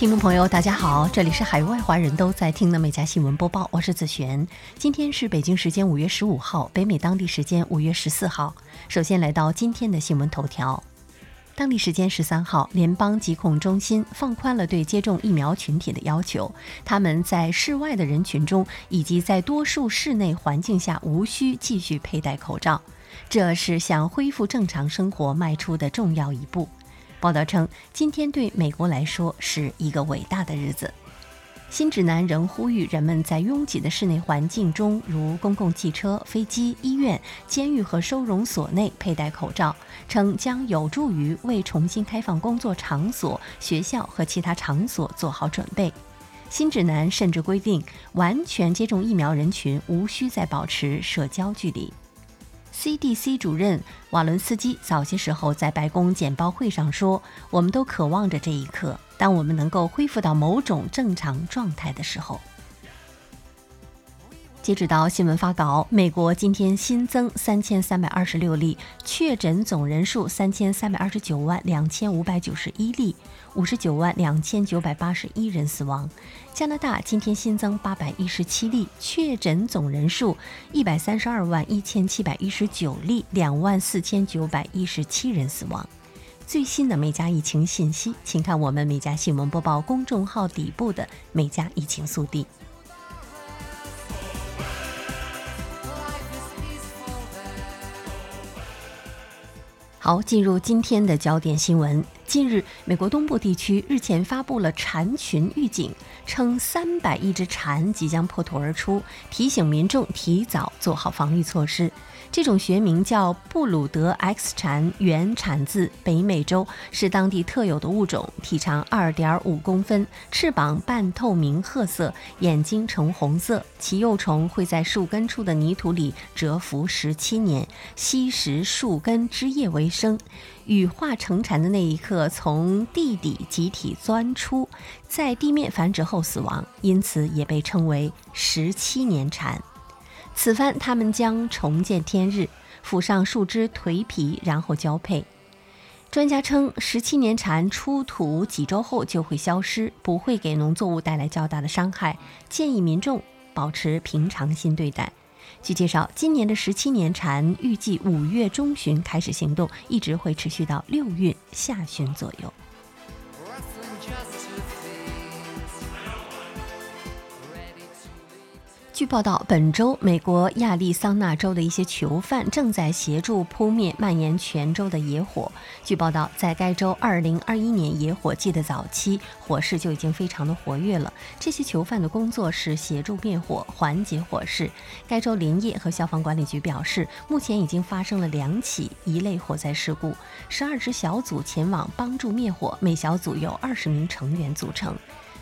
听众朋友，大家好，这里是海外华人都在听的每家新闻播报，我是子璇。今天是北京时间五月十五号，北美当地时间五月十四号。首先来到今天的新闻头条。当地时间十三号，联邦疾控中心放宽了对接种疫苗群体的要求，他们在室外的人群中以及在多数室内环境下无需继续佩戴口罩，这是向恢复正常生活迈出的重要一步。报道称，今天对美国来说是一个伟大的日子。新指南仍呼吁人们在拥挤的室内环境中，如公共汽车、飞机、医院、监狱和收容所内佩戴口罩，称将有助于为重新开放工作场所、学校和其他场所做好准备。新指南甚至规定，完全接种疫苗人群无需再保持社交距离。CDC 主任瓦伦斯基早些时候在白宫简报会上说：“我们都渴望着这一刻，当我们能够恢复到某种正常状态的时候。”截止到新闻发稿，美国今天新增三千三百二十六例确诊，总人数三千三百二十九万两千五百九十一例，五十九万两千九百八十一人死亡。加拿大今天新增八百一十七例确诊，总人数一百三十二万一千七百一十九例，两万四千九百一十七人死亡。最新的美加疫情信息，请看我们美加新闻播报公众号底部的美加疫情速递。好，进入今天的焦点新闻。近日，美国东部地区日前发布了蝉群预警，称三百亿只蝉即将破土而出，提醒民众提早做好防御措施。这种学名叫布鲁德 X 蝉，原产自北美洲，是当地特有的物种，体长二点五公分，翅膀半透明褐色，眼睛呈红色。其幼虫会在树根处的泥土里蛰伏十七年，吸食树根枝叶为生。羽化成蝉的那一刻，从地底集体钻出，在地面繁殖后死亡，因此也被称为十七年蝉。此番，它们将重见天日，附上树枝蜕皮，然后交配。专家称，十七年蝉出土几周后就会消失，不会给农作物带来较大的伤害，建议民众保持平常心对待。据介绍，今年的十七年蝉预计五月中旬开始行动，一直会持续到六月下旬左右。据报道，本周美国亚利桑那州的一些囚犯正在协助扑灭蔓延全州的野火。据报道，在该州2021年野火季的早期，火势就已经非常的活跃了。这些囚犯的工作是协助灭火、缓解火势。该州林业和消防管理局表示，目前已经发生了两起一类火灾事故，十二支小组前往帮助灭火，每小组由二十名成员组成。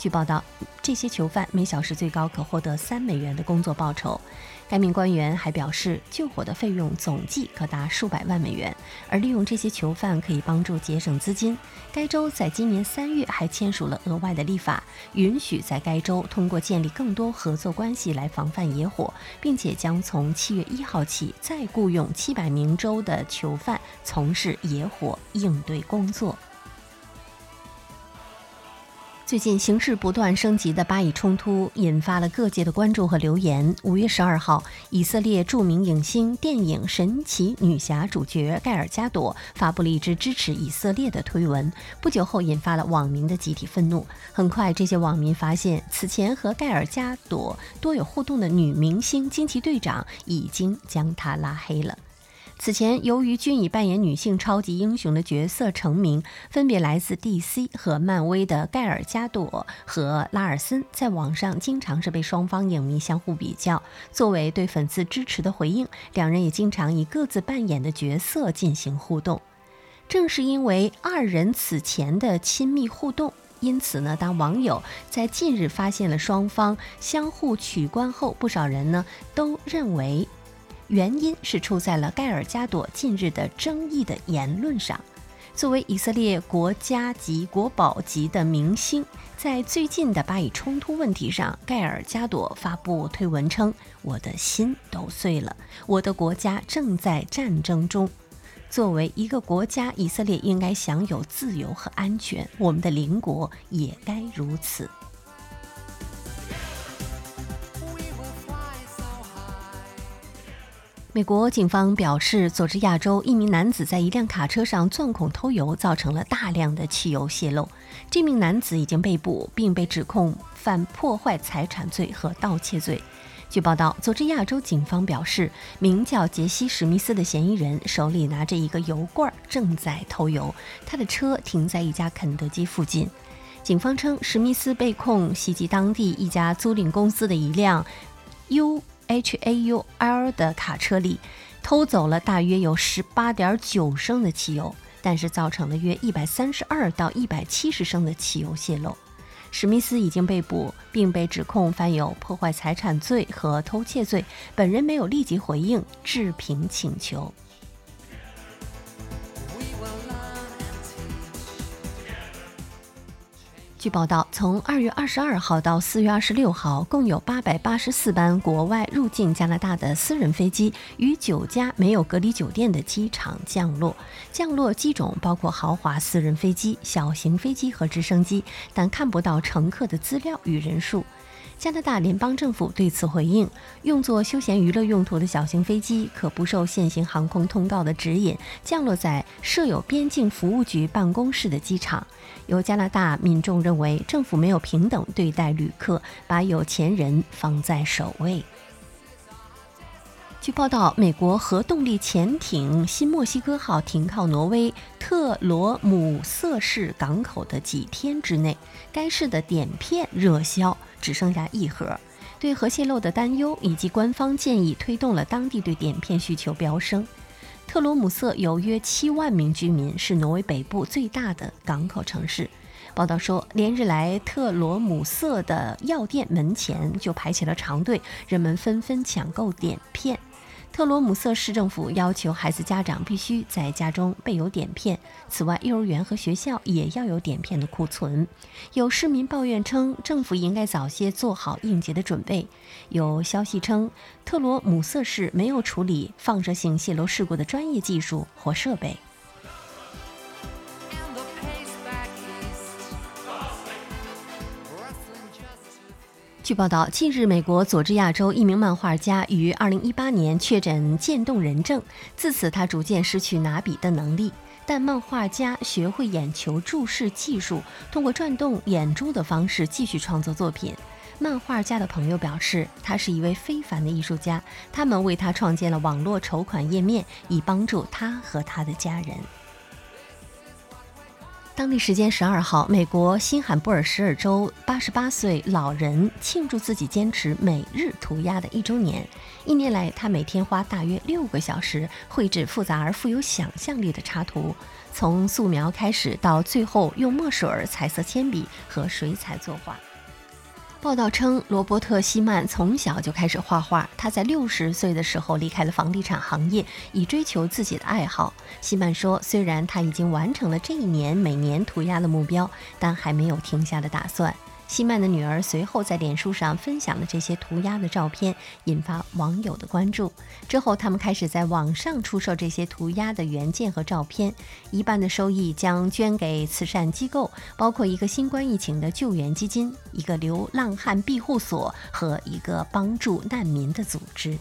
据报道，这些囚犯每小时最高可获得三美元的工作报酬。该名官员还表示，救火的费用总计可达数百万美元，而利用这些囚犯可以帮助节省资金。该州在今年三月还签署了额外的立法，允许在该州通过建立更多合作关系来防范野火，并且将从七月一号起再雇佣七百名州的囚犯从事野火应对工作。最近形势不断升级的巴以冲突引发了各界的关注和留言。五月十二号，以色列著名影星、电影《神奇女侠》主角盖尔加朵发布了一支支持以色列的推文，不久后引发了网民的集体愤怒。很快，这些网民发现，此前和盖尔加朵多有互动的女明星惊奇队长已经将她拉黑了。此前，由于均以扮演女性超级英雄的角色成名，分别来自 DC 和漫威的盖尔加朵和拉尔森，在网上经常是被双方影迷相互比较。作为对粉丝支持的回应，两人也经常以各自扮演的角色进行互动。正是因为二人此前的亲密互动，因此呢，当网友在近日发现了双方相互取关后，不少人呢都认为。原因是出在了盖尔加朵近日的争议的言论上。作为以色列国家级国宝级的明星，在最近的巴以冲突问题上，盖尔加朵发布推文称：“我的心都碎了，我的国家正在战争中。”作为一个国家，以色列应该享有自由和安全，我们的邻国也该如此。美国警方表示，佐治亚州一名男子在一辆卡车上钻孔偷油，造成了大量的汽油泄漏。这名男子已经被捕，并被指控犯破坏财产罪和盗窃罪。据报道，佐治亚州警方表示，名叫杰西·史密斯的嫌疑人手里拿着一个油罐，正在偷油。他的车停在一家肯德基附近。警方称，史密斯被控袭击当地一家租赁公司的一辆 U。H A U L 的卡车里偷走了大约有十八点九升的汽油，但是造成了约一百三十二到一百七十升的汽油泄漏。史密斯已经被捕，并被指控犯有破坏财产罪和偷窃罪，本人没有立即回应置评请求。据报道，从二月二十二号到四月二十六号，共有八百八十四班国外入境加拿大的私人飞机与九家没有隔离酒店的机场降落。降落机种包括豪华私人飞机、小型飞机和直升机，但看不到乘客的资料与人数。加拿大联邦政府对此回应：用作休闲娱乐用途的小型飞机可不受现行航空通告的指引降落在设有边境服务局办公室的机场。有加拿大民众认为政府没有平等对待旅客，把有钱人放在首位。据报道，美国核动力潜艇“新墨西哥号”停靠挪威特罗姆瑟市港口的几天之内，该市的碘片热销。只剩下一盒，对核泄漏的担忧以及官方建议，推动了当地对碘片需求飙升。特罗姆瑟有约七万名居民，是挪威北部最大的港口城市。报道说，连日来特罗姆瑟的药店门前就排起了长队，人们纷纷抢购碘片。特罗姆瑟市政府要求孩子家长必须在家中备有碘片。此外，幼儿园和学校也要有碘片的库存。有市民抱怨称，政府应该早些做好应急的准备。有消息称，特罗姆瑟市没有处理放射性泄漏事故的专业技术或设备。据报道，近日，美国佐治亚州一名漫画家于2018年确诊渐冻人症，自此他逐渐失去拿笔的能力。但漫画家学会眼球注视技术，通过转动眼珠的方式继续创作作品。漫画家的朋友表示，他是一位非凡的艺术家，他们为他创建了网络筹款页面，以帮助他和他的家人。当地时间十二号，美国新罕布尔什尔州八十八岁老人庆祝自己坚持每日涂鸦的一周年。一年来，他每天花大约六个小时绘制复杂而富有想象力的插图，从素描开始，到最后用墨水、彩色铅笔和水彩作画。报道称，罗伯特·希曼从小就开始画画。他在六十岁的时候离开了房地产行业，以追求自己的爱好。希曼说：“虽然他已经完成了这一年每年涂鸦的目标，但还没有停下的打算。”西曼的女儿随后在脸书上分享了这些涂鸦的照片，引发网友的关注。之后，他们开始在网上出售这些涂鸦的原件和照片，一半的收益将捐给慈善机构，包括一个新冠疫情的救援基金、一个流浪汉庇护所和一个帮助难民的组织。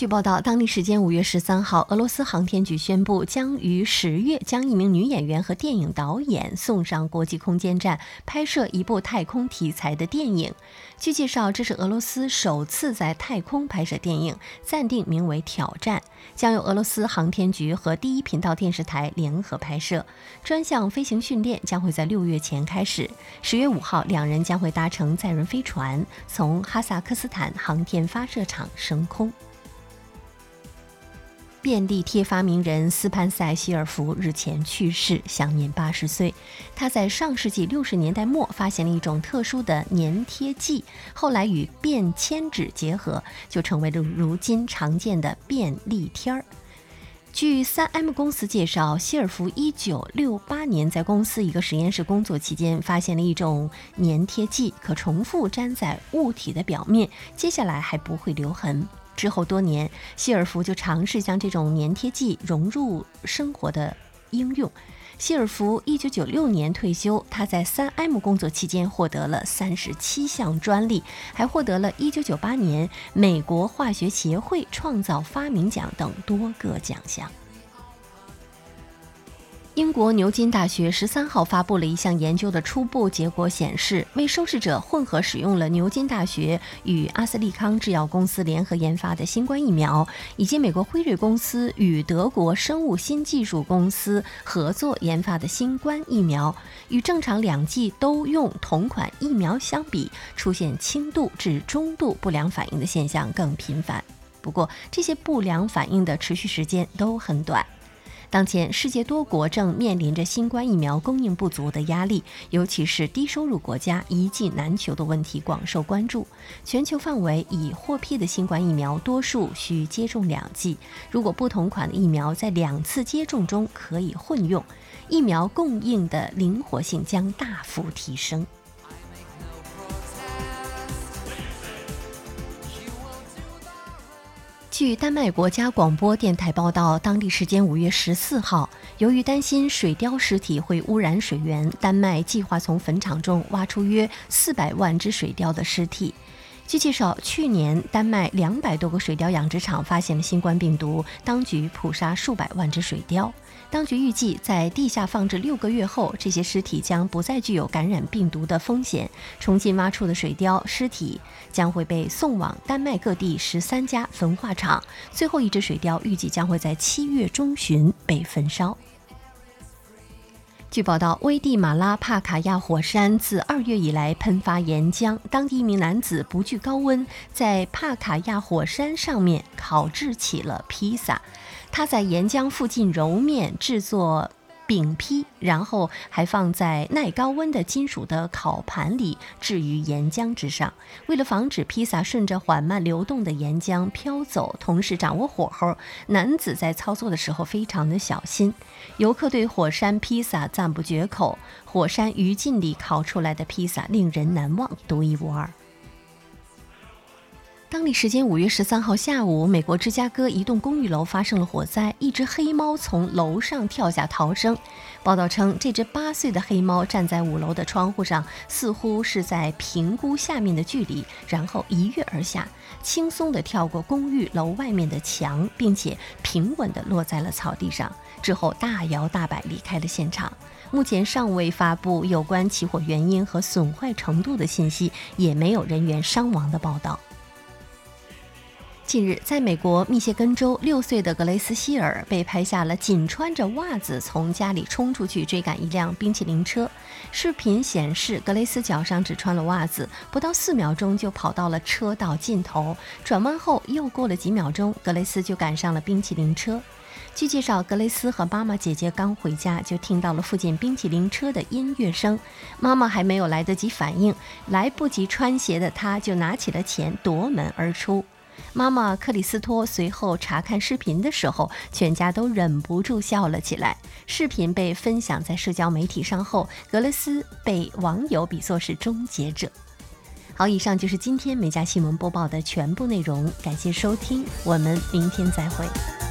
据报道，当地时间五月十三号，俄罗斯航天局宣布将于十月将一名女演员和电影导演送上国际空间站，拍摄一部太空题材的电影。据介绍，这是俄罗斯首次在太空拍摄电影，暂定名为《挑战》，将由俄罗斯航天局和第一频道电视台联合拍摄。专项飞行训练将会在六月前开始。十月五号，两人将会搭乘载人飞船，从哈萨克斯坦航天发射场升空。便利贴发明人斯潘塞希尔福日前去世，享年八十岁。他在上世纪六十年代末发现了一种特殊的粘贴剂，后来与便签纸结合，就成为了如今常见的便利贴儿。据三 M 公司介绍，希尔福一九六八年在公司一个实验室工作期间，发现了一种粘贴剂，可重复粘在物体的表面，接下来还不会留痕。之后多年，希尔弗就尝试将这种粘贴剂融入生活的应用。希尔弗一九九六年退休，他在三 M 工作期间获得了三十七项专利，还获得了一九九八年美国化学协会创造发明奖等多个奖项。英国牛津大学十三号发布了一项研究的初步结果，显示为受试者混合使用了牛津大学与阿斯利康制药公司联合研发的新冠疫苗，以及美国辉瑞公司与德国生物新技术公司合作研发的新冠疫苗，与正常两剂都用同款疫苗相比，出现轻度至中度不良反应的现象更频繁。不过，这些不良反应的持续时间都很短。当前，世界多国正面临着新冠疫苗供应不足的压力，尤其是低收入国家一剂难求的问题广受关注。全球范围已获批的新冠疫苗，多数需接种两剂。如果不同款的疫苗在两次接种中可以混用，疫苗供应的灵活性将大幅提升。据丹麦国家广播电台报道，当地时间五月十四号，由于担心水貂尸体会污染水源，丹麦计划从坟场中挖出约四百万只水貂的尸体。据介绍，去年丹麦两百多个水貂养殖场发现了新冠病毒，当局捕杀数百万只水貂。当局预计，在地下放置六个月后，这些尸体将不再具有感染病毒的风险。重新挖出的水貂尸体将会被送往丹麦各地十三家焚化厂。最后一只水貂预计将会在七月中旬被焚烧。据报道，危地马拉帕卡亚火山自二月以来喷发岩浆，当地一名男子不惧高温，在帕卡亚火山上面烤制起了披萨。他在岩浆附近揉面制作饼坯，然后还放在耐高温的金属的烤盘里置于岩浆之上。为了防止披萨顺着缓慢流动的岩浆飘走，同时掌握火候，男子在操作的时候非常的小心。游客对火山披萨赞不绝口，火山余烬里烤出来的披萨令人难忘，独一无二。当地时间五月十三号下午，美国芝加哥一栋公寓楼发生了火灾，一只黑猫从楼上跳下逃生。报道称，这只八岁的黑猫站在五楼的窗户上，似乎是在评估下面的距离，然后一跃而下，轻松地跳过公寓楼外面的墙，并且平稳地落在了草地上，之后大摇大摆离开了现场。目前尚未发布有关起火原因和损坏程度的信息，也没有人员伤亡的报道。近日，在美国密歇根州，六岁的格雷斯希尔被拍下了仅穿着袜子从家里冲出去追赶一辆冰淇淋车。视频显示，格雷斯脚上只穿了袜子，不到四秒钟就跑到了车道尽头，转弯后又过了几秒钟，格雷斯就赶上了冰淇淋车。据介绍，格雷斯和妈妈、姐姐刚回家，就听到了附近冰淇淋车的音乐声。妈妈还没有来得及反应，来不及穿鞋的她就拿起了钱夺门而出。妈妈克里斯托随后查看视频的时候，全家都忍不住笑了起来。视频被分享在社交媒体上后，格雷斯被网友比作是终结者。好，以上就是今天美家新闻播报的全部内容，感谢收听，我们明天再会。